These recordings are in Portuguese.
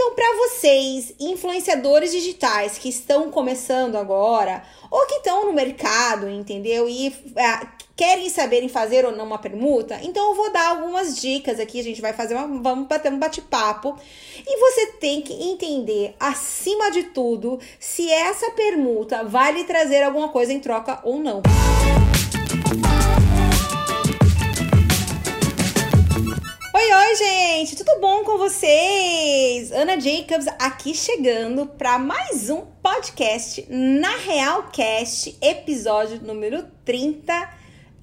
Então, para vocês, influenciadores digitais que estão começando agora ou que estão no mercado, entendeu? E uh, querem saber em fazer ou não uma permuta, então eu vou dar algumas dicas aqui. A gente vai fazer uma, vamos bater um bate-papo e você tem que entender, acima de tudo, se essa permuta vai lhe trazer alguma coisa em troca ou não. Oi, oi, gente, tudo bom com vocês? Ana Jacobs aqui chegando para mais um podcast na Realcast, episódio número 30.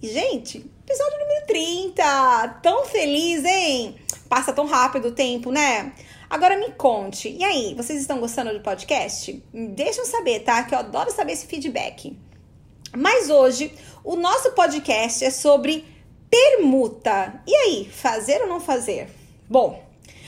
E, gente, episódio número 30! Tão feliz, hein? Passa tão rápido o tempo, né? Agora me conte, e aí, vocês estão gostando do podcast? Deixa eu saber, tá? Que eu adoro saber esse feedback. Mas hoje, o nosso podcast é sobre permuta. E aí, fazer ou não fazer? Bom,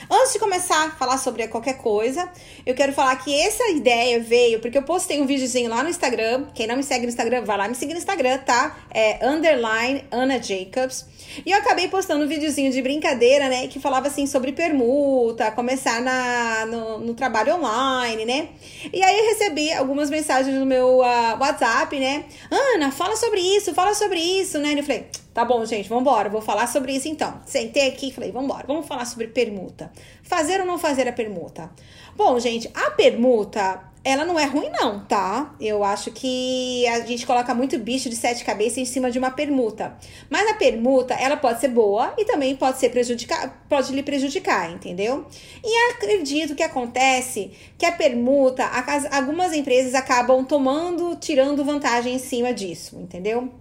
Antes de começar a falar sobre qualquer coisa, eu quero falar que essa ideia veio porque eu postei um videozinho lá no Instagram. Quem não me segue no Instagram, vai lá me seguir no Instagram, tá? É underline Ana Jacobs. E eu acabei postando um videozinho de brincadeira, né? Que falava assim sobre permuta, começar na, no, no trabalho online, né? E aí eu recebi algumas mensagens no meu uh, WhatsApp, né? Ana, fala sobre isso, fala sobre isso, né? E eu falei, Tá bom, gente, vamos embora. Vou falar sobre isso então. Sentei aqui e falei, vamos embora. Vamos falar sobre permuta. Fazer ou não fazer a permuta? Bom, gente, a permuta, ela não é ruim não, tá? Eu acho que a gente coloca muito bicho de sete cabeças em cima de uma permuta. Mas a permuta, ela pode ser boa e também pode ser prejudicar, pode lhe prejudicar, entendeu? E acredito que acontece que a permuta, algumas empresas acabam tomando, tirando vantagem em cima disso, entendeu?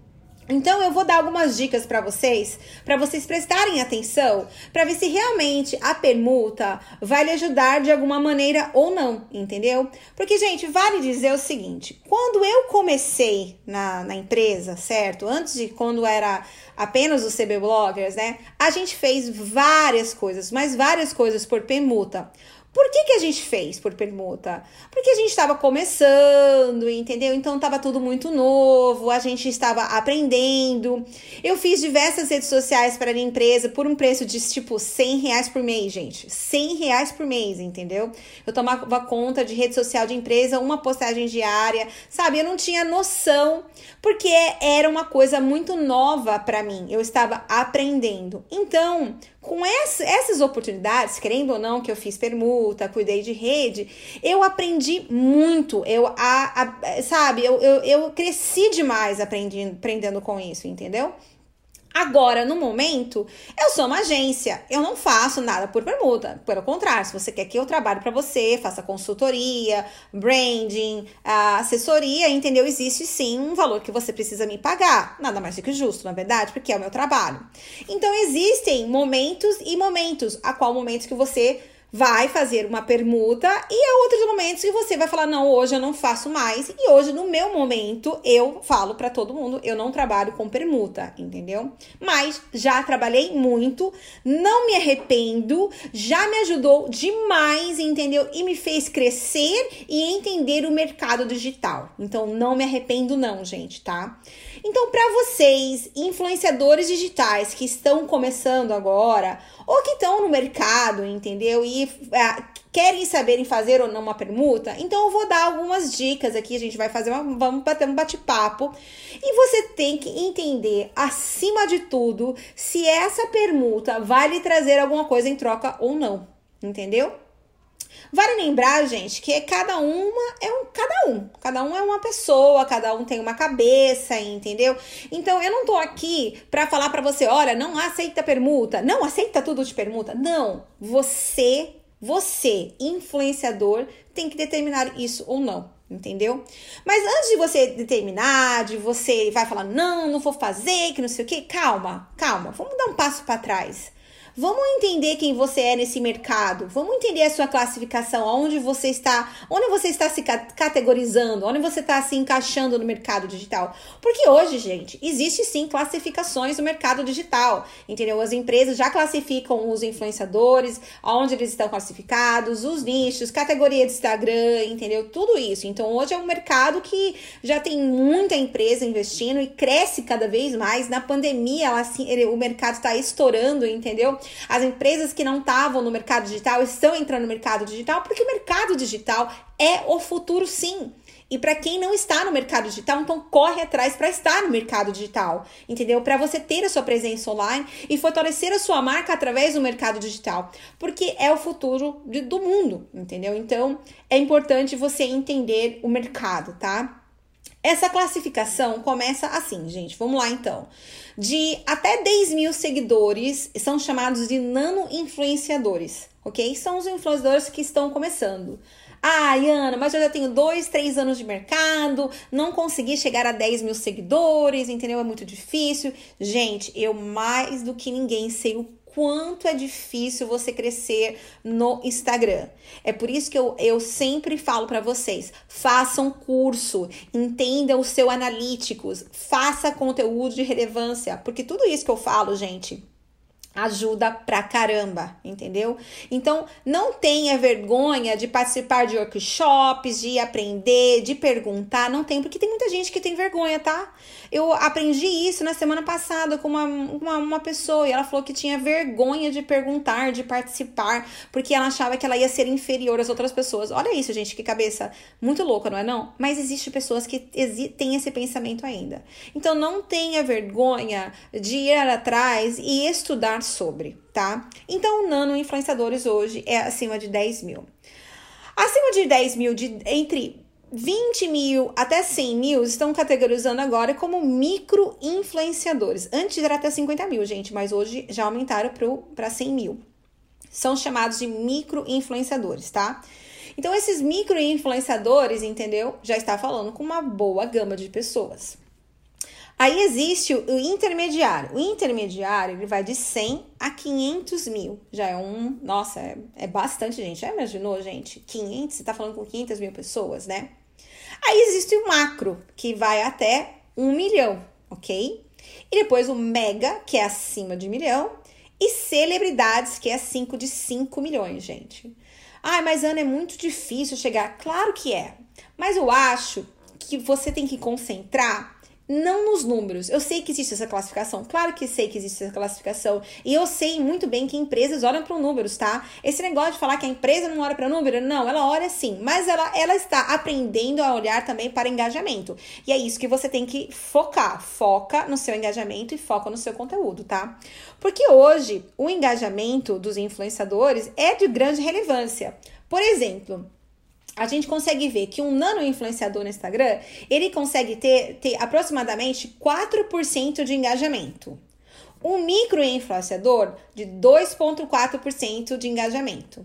Então eu vou dar algumas dicas para vocês, para vocês prestarem atenção, para ver se realmente a permuta vai lhe ajudar de alguma maneira ou não, entendeu? Porque, gente, vale dizer o seguinte: quando eu comecei na, na empresa, certo? Antes de quando era apenas os CB Bloggers, né? A gente fez várias coisas, mas várias coisas por permuta. Por que, que a gente fez por permuta? Porque a gente estava começando, entendeu? Então estava tudo muito novo, a gente estava aprendendo. Eu fiz diversas redes sociais para a empresa por um preço de tipo 100 reais por mês, gente. 100 reais por mês, entendeu? Eu tomava conta de rede social de empresa, uma postagem diária, sabe? Eu não tinha noção, porque era uma coisa muito nova para mim. Eu estava aprendendo. Então, com essa, essas oportunidades, querendo ou não, que eu fiz permuta, cuidei de rede, eu aprendi muito. Eu, a, a sabe, eu, eu, eu cresci demais aprendendo, aprendendo com isso, entendeu? Agora, no momento, eu sou uma agência, eu não faço nada por permuta. Pelo contrário, se você quer que eu trabalhe para você, faça consultoria, branding, assessoria, entendeu? Existe sim um valor que você precisa me pagar. Nada mais do que justo, na verdade, porque é o meu trabalho. Então, existem momentos e momentos. A qual momento que você vai fazer uma permuta e há outros momentos que você vai falar não, hoje eu não faço mais e hoje no meu momento eu falo para todo mundo, eu não trabalho com permuta, entendeu? Mas já trabalhei muito, não me arrependo, já me ajudou demais, entendeu? E me fez crescer e entender o mercado digital. Então não me arrependo não, gente, tá? Então, para vocês, influenciadores digitais que estão começando agora ou que estão no mercado, entendeu? E uh, querem saber em fazer ou não uma permuta, então eu vou dar algumas dicas aqui. A gente vai fazer uma, vamos bater um bate-papo e você tem que entender, acima de tudo, se essa permuta vai lhe trazer alguma coisa em troca ou não, entendeu? Vale lembrar, gente, que cada uma é um cada um. Cada um é uma pessoa, cada um tem uma cabeça, entendeu? Então eu não tô aqui para falar para você, olha, não aceita permuta, não aceita tudo de permuta. Não, você, você, influenciador, tem que determinar isso ou não entendeu? Mas antes de você determinar, de você vai falar não, não vou fazer, que não sei o que, calma, calma, vamos dar um passo para trás. Vamos entender quem você é nesse mercado. Vamos entender a sua classificação, onde você está, onde você está se categorizando, onde você está se encaixando no mercado digital. Porque hoje, gente, existe sim classificações no mercado digital. Entendeu? As empresas já classificam os influenciadores, onde eles estão classificados, os nichos, categoria de Instagram, entendeu? Tudo isso. Então, hoje é um mercado que já tem muita empresa investindo e cresce cada vez mais. Na pandemia, ela, assim, ele, o mercado está estourando, entendeu? As empresas que não estavam no mercado digital estão entrando no mercado digital porque o mercado digital é o futuro, sim. E para quem não está no mercado digital, então corre atrás para estar no mercado digital, entendeu? Para você ter a sua presença online e fortalecer a sua marca através do mercado digital, porque é o futuro de, do mundo, entendeu? Então é importante você entender o mercado, tá? Essa classificação começa assim, gente. Vamos lá então. De até 10 mil seguidores são chamados de nano influenciadores, ok? São os influenciadores que estão começando. Ah, Ana, mas eu já tenho dois, três anos de mercado, não consegui chegar a 10 mil seguidores, entendeu? É muito difícil. Gente, eu mais do que ninguém sei o quanto é difícil você crescer no Instagram. É por isso que eu, eu sempre falo para vocês: façam curso, entenda o seu analíticos, faça conteúdo de relevância, porque tudo isso que eu falo, gente ajuda pra caramba, entendeu? Então, não tenha vergonha de participar de workshops, de aprender, de perguntar, não tem, porque tem muita gente que tem vergonha, tá? Eu aprendi isso na semana passada com uma, uma, uma pessoa e ela falou que tinha vergonha de perguntar, de participar, porque ela achava que ela ia ser inferior às outras pessoas. Olha isso, gente, que cabeça muito louca, não é não? Mas existe pessoas que têm esse pensamento ainda. Então, não tenha vergonha de ir atrás e estudar sobre, tá? Então, nano influenciadores hoje é acima de 10 mil. Acima de 10 mil, de, entre 20 mil até 100 mil estão categorizando agora como micro influenciadores. Antes era até 50 mil, gente, mas hoje já aumentaram para 100 mil. São chamados de micro influenciadores, tá? Então, esses micro influenciadores, entendeu? Já está falando com uma boa gama de pessoas. Aí existe o intermediário. O intermediário ele vai de 100 a 500 mil. Já é um. Nossa, é, é bastante gente. Já imaginou, gente? 500? Você tá falando com 500 mil pessoas, né? Aí existe o macro, que vai até 1 milhão, ok? E depois o mega, que é acima de milhão. E celebridades, que é 5 de 5 milhões, gente. Ai, mas Ana, é muito difícil chegar. Claro que é. Mas eu acho que você tem que concentrar não nos números. Eu sei que existe essa classificação, claro que sei que existe essa classificação. E eu sei muito bem que empresas olham para números, tá? Esse negócio de falar que a empresa não olha para número, não, ela olha sim, mas ela, ela está aprendendo a olhar também para engajamento. E é isso que você tem que focar. Foca no seu engajamento e foca no seu conteúdo, tá? Porque hoje o engajamento dos influenciadores é de grande relevância. Por exemplo, a gente consegue ver que um nano influenciador no Instagram, ele consegue ter, ter aproximadamente 4% de engajamento. Um micro influenciador de 2,4% de engajamento.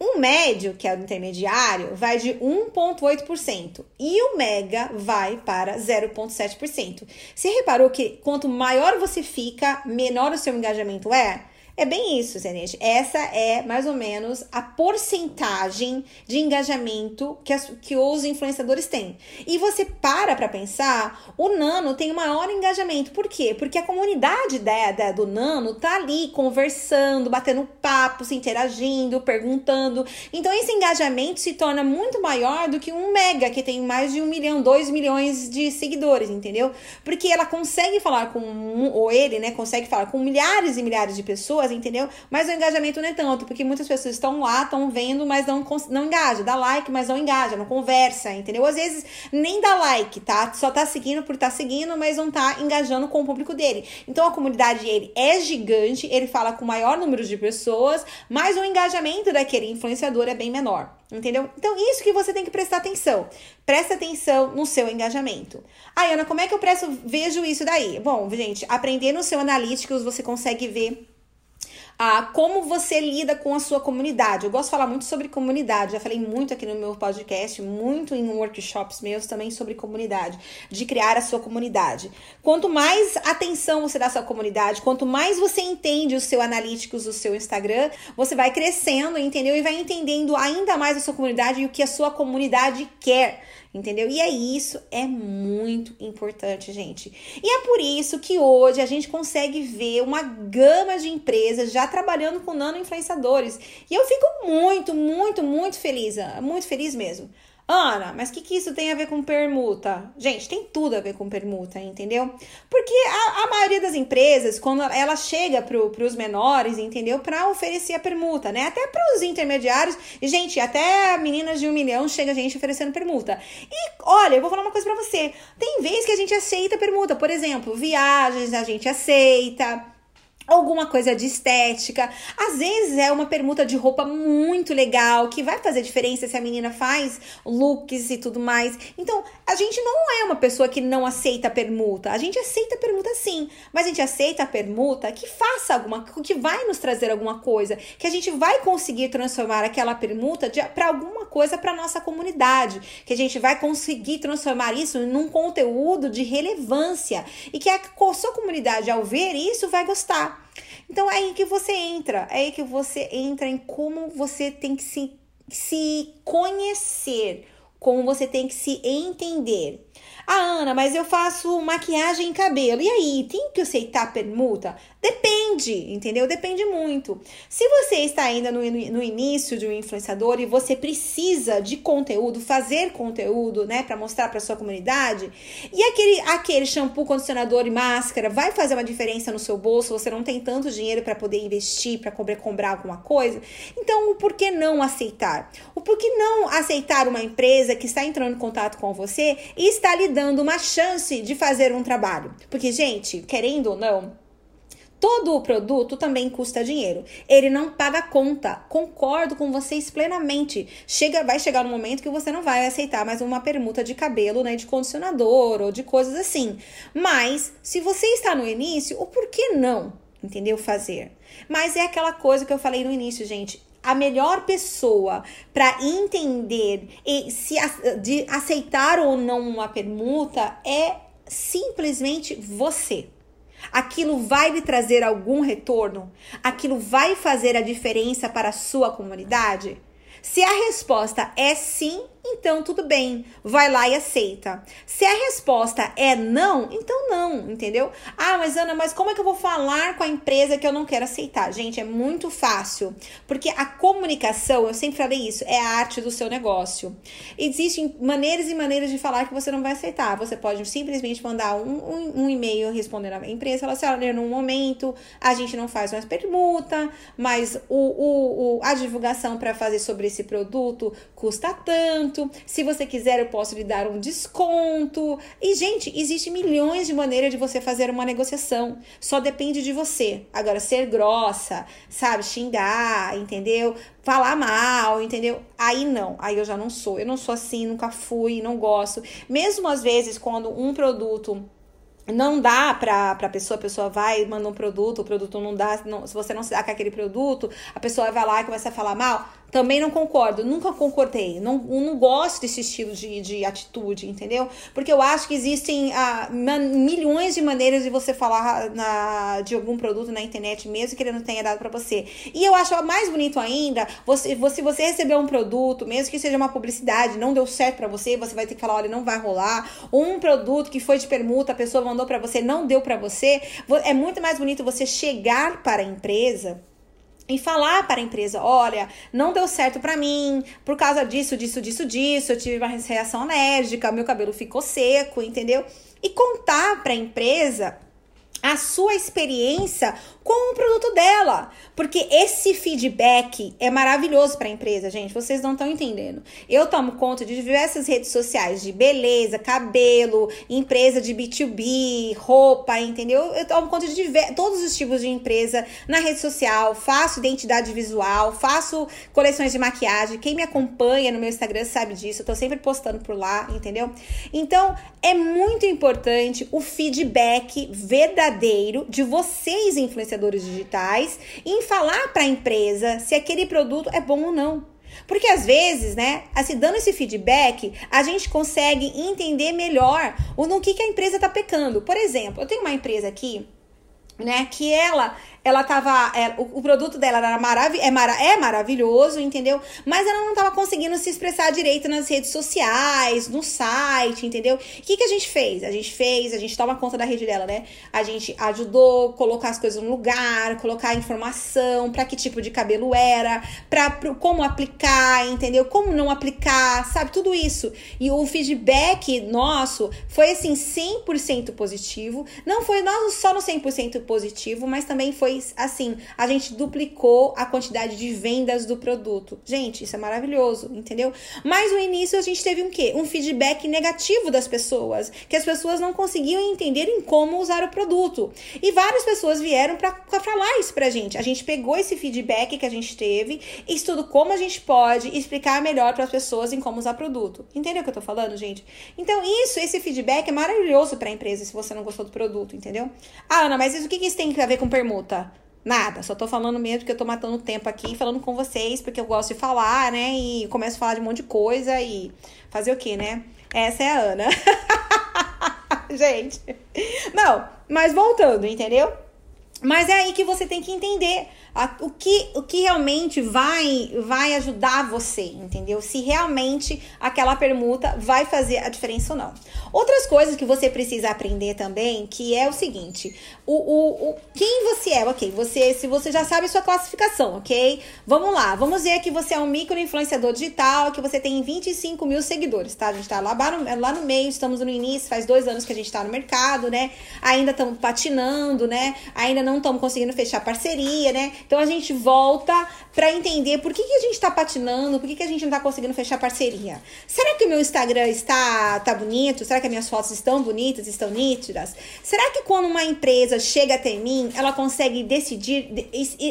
Um médio, que é o intermediário, vai de 1,8% e o mega vai para 0,7%. Você reparou que quanto maior você fica, menor o seu engajamento é? É bem isso, gente. Essa é mais ou menos a porcentagem de engajamento que, as, que os influenciadores têm. E você para para pensar, o Nano tem maior engajamento. Por quê? Porque a comunidade da, da, do Nano tá ali conversando, batendo papo, se interagindo, perguntando. Então esse engajamento se torna muito maior do que um Mega, que tem mais de um milhão, dois milhões de seguidores, entendeu? Porque ela consegue falar com, ou ele, né, consegue falar com milhares e milhares de pessoas entendeu? Mas o engajamento não é tanto, porque muitas pessoas estão lá, estão vendo, mas não, não engaja. Dá like, mas não engaja, não conversa, entendeu? Às vezes nem dá like, tá? Só tá seguindo por tá seguindo, mas não tá engajando com o público dele. Então a comunidade dele é gigante, ele fala com o maior número de pessoas, mas o engajamento daquele influenciador é bem menor. Entendeu? Então, isso que você tem que prestar atenção. Presta atenção no seu engajamento. Ai, Ana, como é que eu presto, vejo isso daí? Bom, gente, aprender no seu analíticos, você consegue ver a como você lida com a sua comunidade. Eu gosto de falar muito sobre comunidade, já falei muito aqui no meu podcast, muito em workshops meus também sobre comunidade, de criar a sua comunidade. Quanto mais atenção você dá à sua comunidade, quanto mais você entende o seu analíticos, o seu Instagram, você vai crescendo, entendeu? E vai entendendo ainda mais a sua comunidade e o que a sua comunidade quer entendeu? E é isso, é muito importante, gente. E é por isso que hoje a gente consegue ver uma gama de empresas já trabalhando com nano influenciadores. E eu fico muito, muito, muito feliz, muito feliz mesmo. Ana, mas o que, que isso tem a ver com permuta? Gente, tem tudo a ver com permuta, entendeu? Porque a, a maioria das empresas, quando ela chega para os menores, entendeu? Para oferecer a permuta, né? Até para os intermediários. E, gente, até meninas de um milhão chega a gente oferecendo permuta. E olha, eu vou falar uma coisa para você. Tem vezes que a gente aceita permuta. Por exemplo, viagens a gente aceita alguma coisa de estética. Às vezes é uma permuta de roupa muito legal, que vai fazer diferença se a menina faz looks e tudo mais. Então, a gente não é uma pessoa que não aceita permuta. A gente aceita permuta sim, mas a gente aceita a permuta que faça alguma que vai nos trazer alguma coisa, que a gente vai conseguir transformar aquela permuta para alguma coisa para nossa comunidade, que a gente vai conseguir transformar isso num conteúdo de relevância e que a sua comunidade ao ver isso vai gostar. Então é aí que você entra, é aí que você entra em como você tem que se, se conhecer, como você tem que se entender. Ah, Ana, mas eu faço maquiagem e cabelo. E aí, tem que aceitar permuta? Depende, entendeu? Depende muito. Se você está ainda no, no início de um influenciador e você precisa de conteúdo, fazer conteúdo, né, para mostrar para sua comunidade, e aquele, aquele shampoo, condicionador e máscara vai fazer uma diferença no seu bolso, você não tem tanto dinheiro para poder investir, para comprar, comprar alguma coisa, então o por que não aceitar? O por que não aceitar uma empresa que está entrando em contato com você e está lhe dando uma chance de fazer um trabalho? Porque, gente, querendo ou não, Todo o produto também custa dinheiro. Ele não paga conta. Concordo com vocês plenamente. Chega, vai chegar um momento que você não vai aceitar mais uma permuta de cabelo, né, de condicionador ou de coisas assim. Mas se você está no início, o porquê não? Entendeu? Fazer. Mas é aquela coisa que eu falei no início, gente a melhor pessoa para entender e se de aceitar ou não uma permuta é simplesmente você. Aquilo vai lhe trazer algum retorno? Aquilo vai fazer a diferença para a sua comunidade? Se a resposta é sim, então tudo bem, vai lá e aceita. Se a resposta é não, então não, entendeu? Ah, mas Ana, mas como é que eu vou falar com a empresa que eu não quero aceitar? Gente, é muito fácil, porque a comunicação, eu sempre falei isso, é a arte do seu negócio. Existem maneiras e maneiras de falar que você não vai aceitar. Você pode simplesmente mandar um, um, um e-mail respondendo à empresa, falar assim, olha, no momento a gente não faz mais permuta, mas o, o, o a divulgação para fazer sobre esse produto custa tanto Se você quiser, eu posso lhe dar um desconto. E, gente, existe milhões de maneiras de você fazer uma negociação. Só depende de você. Agora, ser grossa, sabe? Xingar, entendeu? Falar mal, entendeu? Aí não, aí eu já não sou. Eu não sou assim, nunca fui, não gosto. Mesmo às vezes, quando um produto não dá pra, pra pessoa, a pessoa vai, manda um produto, o produto não dá, não, se você não se dá com aquele produto, a pessoa vai lá e começa a falar mal. Também não concordo, nunca concordei. Não, não gosto desse estilo de, de atitude, entendeu? Porque eu acho que existem ah, milhões de maneiras de você falar na, de algum produto na internet, mesmo que ele não tenha dado para você. E eu acho mais bonito ainda, você, você, você receber um produto, mesmo que seja uma publicidade, não deu certo para você, você vai ter que falar, olha, não vai rolar. Um produto que foi de permuta, a pessoa mandou para você, não deu para você. É muito mais bonito você chegar para a empresa e falar para a empresa: olha, não deu certo para mim, por causa disso, disso, disso, disso, eu tive uma reação alérgica, meu cabelo ficou seco, entendeu? E contar para a empresa a sua experiência com o produto dela. Porque esse feedback é maravilhoso para a empresa, gente. Vocês não estão entendendo. Eu tomo conta de diversas redes sociais de beleza, cabelo, empresa de B2B, roupa, entendeu? Eu tomo conta de todos os tipos de empresa na rede social, faço identidade visual, faço coleções de maquiagem. Quem me acompanha no meu Instagram sabe disso. Eu tô sempre postando por lá, entendeu? Então, é muito importante o feedback verdadeiro de vocês, influenciadores influenciadores digitais em falar para a empresa se aquele produto é bom ou não. Porque às vezes, né, assim, dando esse feedback, a gente consegue entender melhor o no que, que a empresa está pecando. Por exemplo, eu tenho uma empresa aqui, né, que ela ela tava. É, o, o, produto dela era marav é, mara é maravilhoso, entendeu? Mas ela não tava conseguindo se expressar direito nas redes sociais, no site, entendeu? O que, que a gente fez? A gente fez, a gente toma conta da rede dela, né? A gente ajudou colocar as coisas no lugar, colocar informação para que tipo de cabelo era, para como aplicar, entendeu? Como não aplicar, sabe? Tudo isso. E o feedback nosso foi assim 100% positivo. Não foi só no 100% positivo, mas também foi assim, a gente duplicou a quantidade de vendas do produto. Gente, isso é maravilhoso, entendeu? Mas no início a gente teve um quê? Um feedback negativo das pessoas, que as pessoas não conseguiam entender em como usar o produto. E várias pessoas vieram para falar isso pra gente. A gente pegou esse feedback que a gente teve, estudo como a gente pode explicar melhor para as pessoas em como usar o produto. Entendeu o que eu tô falando, gente? Então, isso, esse feedback é maravilhoso para a empresa se você não gostou do produto, entendeu? Ah, Ana, mas isso, o que, que isso tem a ver com permuta? Nada, só tô falando mesmo porque eu tô matando tempo aqui falando com vocês, porque eu gosto de falar, né? E começo a falar de um monte de coisa e fazer o quê, né? Essa é a Ana. Gente. Não, mas voltando, entendeu? Mas é aí que você tem que entender a, o, que, o que realmente vai, vai ajudar você, entendeu? Se realmente aquela permuta vai fazer a diferença ou não. Outras coisas que você precisa aprender também, que é o seguinte: o, o, o quem você é, ok? Você, se você já sabe sua classificação, ok? Vamos lá, vamos ver que você é um micro influenciador digital, que você tem 25 mil seguidores, tá? A gente tá lá, lá no meio, estamos no início, faz dois anos que a gente tá no mercado, né? Ainda estamos patinando, né? Ainda não estamos conseguindo fechar parceria, né? Então a gente volta para entender por que, que a gente está patinando, por que, que a gente não está conseguindo fechar parceria. Será que o meu Instagram está tá bonito? Será que as minhas fotos estão bonitas, estão nítidas? Será que quando uma empresa chega até mim, ela consegue decidir,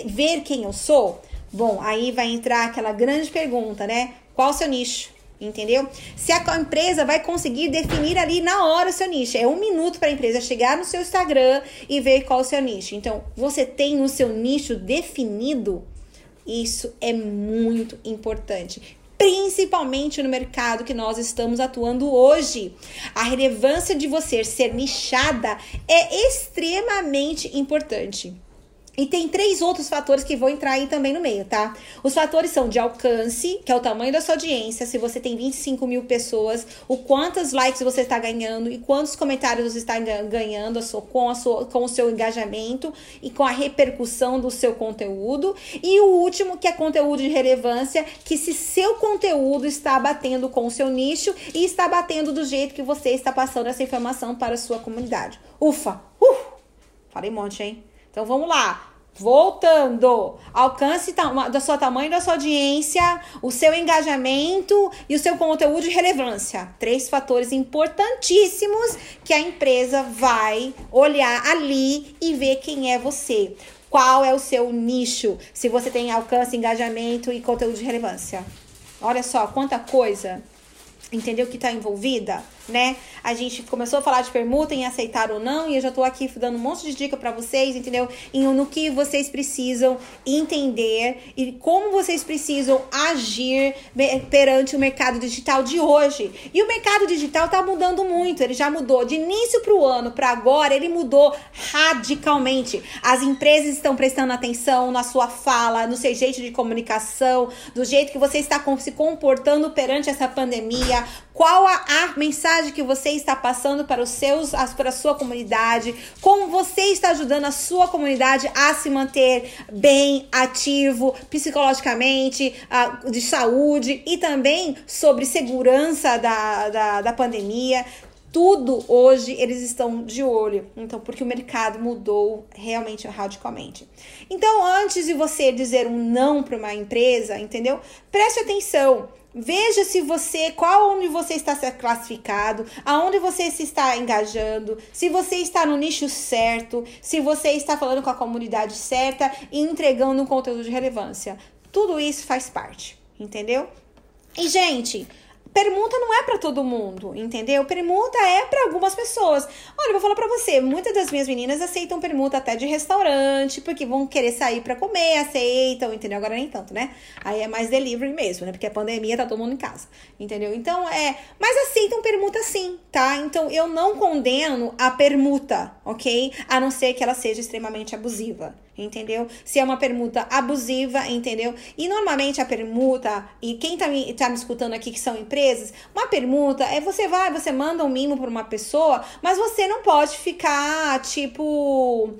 ver quem eu sou? Bom, aí vai entrar aquela grande pergunta, né? Qual o seu nicho? Entendeu? Se a empresa vai conseguir definir ali na hora o seu nicho. É um minuto para a empresa chegar no seu Instagram e ver qual é o seu nicho. Então, você tem o seu nicho definido? Isso é muito importante principalmente no mercado que nós estamos atuando hoje. A relevância de você ser nichada é extremamente importante. E tem três outros fatores que vão entrar aí também no meio, tá? Os fatores são de alcance, que é o tamanho da sua audiência, se você tem 25 mil pessoas, o quantos likes você está ganhando e quantos comentários você está ganhando a sua, com, a sua, com o seu engajamento e com a repercussão do seu conteúdo. E o último, que é conteúdo de relevância, que se seu conteúdo está batendo com o seu nicho e está batendo do jeito que você está passando essa informação para a sua comunidade. Ufa! Uh! Falei um monte, hein? Então vamos lá. Voltando, alcance da sua tamanho da sua audiência, o seu engajamento e o seu conteúdo de relevância. Três fatores importantíssimos que a empresa vai olhar ali e ver quem é você. Qual é o seu nicho? Se você tem alcance, engajamento e conteúdo de relevância. Olha só quanta coisa entendeu que está envolvida, né? A gente começou a falar de permuta em aceitar ou não, e eu já tô aqui dando um monte de dica para vocês, entendeu? Em, no que vocês precisam entender e como vocês precisam agir perante o mercado digital de hoje. E o mercado digital tá mudando muito, ele já mudou de início para o ano para agora, ele mudou radicalmente. As empresas estão prestando atenção na sua fala, no seu jeito de comunicação, do jeito que você está se comportando perante essa pandemia qual a, a, mensagem que você está passando para os seus, para a sua comunidade, como você está ajudando a sua comunidade a se manter bem, ativo, psicologicamente, de saúde e também sobre segurança da, da, da pandemia tudo hoje eles estão de olho. Então, porque o mercado mudou realmente radicalmente. Então, antes de você dizer um não para uma empresa, entendeu? Preste atenção. Veja se você, qual onde você está classificado, aonde você se está engajando, se você está no nicho certo, se você está falando com a comunidade certa e entregando um conteúdo de relevância. Tudo isso faz parte, entendeu? E gente, permuta não é para todo mundo, entendeu? Permuta é para algumas pessoas. Olha, eu vou falar para você, muitas das minhas meninas aceitam permuta até de restaurante, porque vão querer sair para comer, aceitam, entendeu? Agora nem tanto, né? Aí é mais delivery mesmo, né? Porque a pandemia tá todo mundo em casa, entendeu? Então é, mas aceitam permuta sim, tá? Então eu não condeno a permuta, OK? A não ser que ela seja extremamente abusiva entendeu? Se é uma permuta abusiva, entendeu? E normalmente a permuta, e quem tá me, tá me escutando aqui que são empresas, uma permuta é você vai, você manda um mimo para uma pessoa, mas você não pode ficar tipo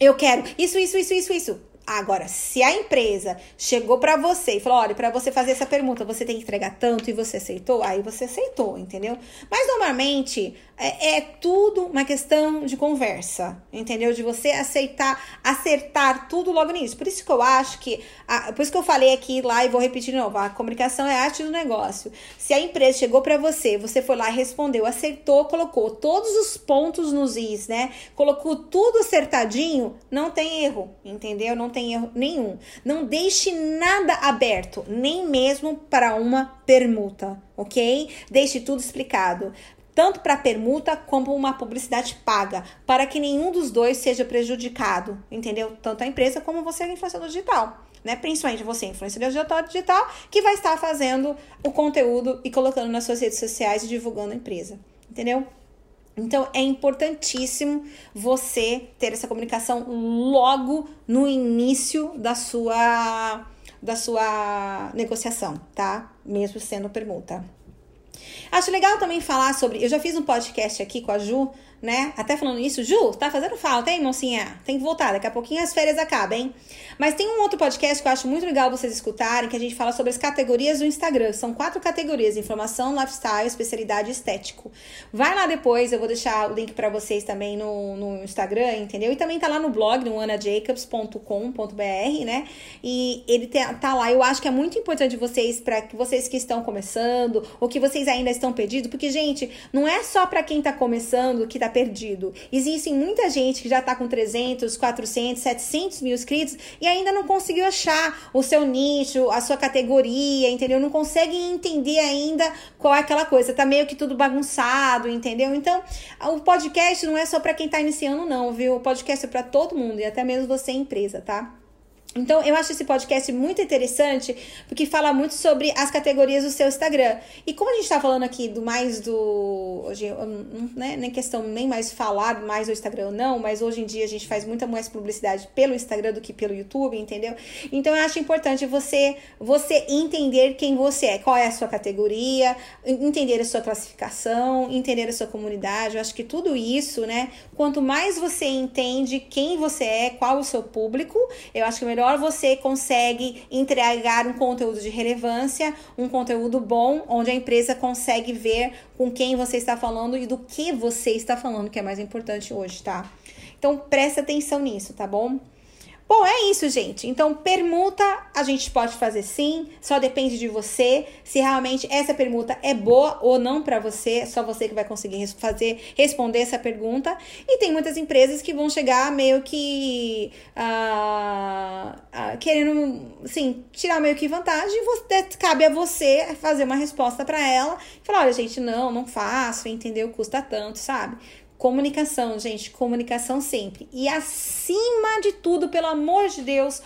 eu quero isso, isso, isso, isso, isso. Agora, se a empresa chegou para você e falou: olha, para você fazer essa pergunta, você tem que entregar tanto e você aceitou, aí você aceitou, entendeu? Mas normalmente é, é, tudo uma questão de conversa, entendeu? De você aceitar, acertar tudo logo nisso. Por isso que eu acho que, a, por isso que eu falei aqui lá e vou repetir de novo: a comunicação é a arte do negócio. Se a empresa chegou para você, você foi lá e respondeu, acertou, colocou todos os pontos nos is, né? Colocou tudo acertadinho, não tem erro, entendeu? Não tem erro nenhum. Não deixe nada aberto, nem mesmo para uma permuta, ok? Deixe tudo explicado tanto para permuta como uma publicidade paga, para que nenhum dos dois seja prejudicado, entendeu? Tanto a empresa como você, influenciador digital. Né? Principalmente você, influenciador digital, que vai estar fazendo o conteúdo e colocando nas suas redes sociais e divulgando a empresa. Entendeu? Então é importantíssimo você ter essa comunicação logo no início da sua da sua negociação, tá? Mesmo sendo permuta. Acho legal também falar sobre. Eu já fiz um podcast aqui com a Ju, né? Até falando isso, Ju, tá fazendo falta, hein, mocinha? Tem que voltar, daqui a pouquinho as férias acabam, hein? Mas tem um outro podcast que eu acho muito legal vocês escutarem, que a gente fala sobre as categorias do Instagram. São quatro categorias: informação, lifestyle, especialidade e estético. Vai lá depois, eu vou deixar o link para vocês também no, no Instagram, entendeu? E também tá lá no blog, no anajacobs.com.br, né? E ele tá, tá lá. Eu acho que é muito importante vocês, para vocês que estão começando, ou que vocês ainda estão perdidos, porque, gente, não é só para quem tá começando que tá perdido. Existem muita gente que já tá com 300, 400, 700 mil inscritos e ainda não conseguiu achar o seu nicho, a sua categoria, entendeu? Não consegue entender ainda qual é aquela coisa. Tá meio que tudo bagunçado, entendeu? Então, o podcast não é só para quem tá iniciando, não, viu? O podcast é para todo mundo e até mesmo você, empresa, tá? Então, eu acho esse podcast muito interessante, porque fala muito sobre as categorias do seu Instagram. E como a gente tá falando aqui do mais do. Hoje, né, nem questão nem mais falar mais do Instagram ou não, mas hoje em dia a gente faz muita mais publicidade pelo Instagram do que pelo YouTube, entendeu? Então, eu acho importante você, você entender quem você é, qual é a sua categoria, entender a sua classificação, entender a sua comunidade. Eu acho que tudo isso, né? Quanto mais você entende quem você é, qual o seu público, eu acho que melhor melhor você consegue entregar um conteúdo de relevância, um conteúdo bom, onde a empresa consegue ver com quem você está falando e do que você está falando, que é mais importante hoje, tá? Então presta atenção nisso, tá bom? Bom, é isso, gente. Então, permuta a gente pode fazer sim, só depende de você. Se realmente essa permuta é boa ou não para você, só você que vai conseguir fazer, responder essa pergunta. E tem muitas empresas que vão chegar meio que uh, uh, querendo, assim, tirar meio que vantagem. Você, cabe a você fazer uma resposta para ela e falar: olha, gente, não, não faço, entendeu? Custa tanto, sabe? Comunicação, gente, comunicação sempre. E acima de tudo, pelo amor de Deus,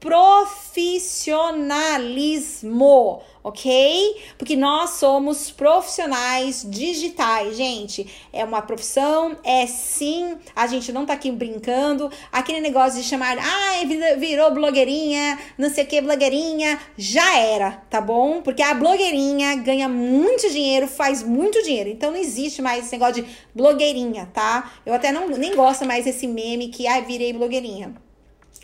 profissionalismo, ok? Porque nós somos profissionais digitais, gente. É uma profissão, é sim, a gente não tá aqui brincando. Aquele negócio de chamar, ah, virou blogueirinha, não sei o que, blogueirinha, já era, tá bom? Porque a blogueirinha ganha muito dinheiro, faz muito dinheiro. Então não existe mais esse negócio de blogueirinha, tá? Eu até não nem gosto mais desse meme que, ah, virei blogueirinha.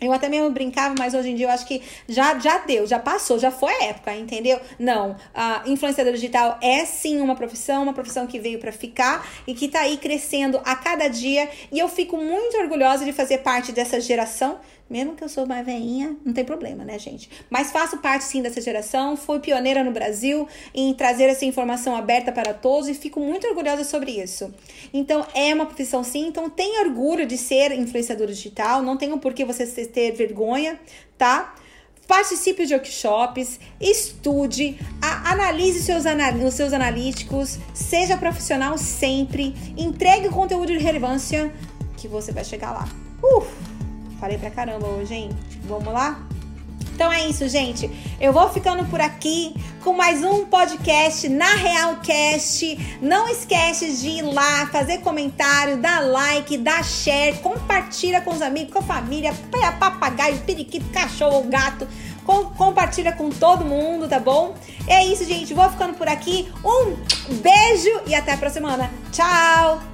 Eu até mesmo brincava, mas hoje em dia eu acho que já, já deu, já passou, já foi a época, entendeu? Não, a influenciadora digital é sim uma profissão, uma profissão que veio para ficar e que tá aí crescendo a cada dia. E eu fico muito orgulhosa de fazer parte dessa geração mesmo que eu sou mais veinha, não tem problema, né, gente? Mas faço parte sim dessa geração, fui pioneira no Brasil em trazer essa informação aberta para todos e fico muito orgulhosa sobre isso. Então, é uma profissão sim, então tenha orgulho de ser influenciadora digital, não tenho por que você ter vergonha, tá? Participe de workshops, estude, analise seus os seus analíticos, seja profissional sempre, entregue conteúdo de relevância que você vai chegar lá. Uf! Falei pra caramba hoje, hein? Vamos lá? Então é isso, gente. Eu vou ficando por aqui com mais um podcast na Realcast. Não esquece de ir lá, fazer comentário, dar like, dar share, compartilha com os amigos, com a família, papagaio, periquito, cachorro gato. Com, compartilha com todo mundo, tá bom? É isso, gente. Vou ficando por aqui. Um beijo e até a próxima semana. Tchau!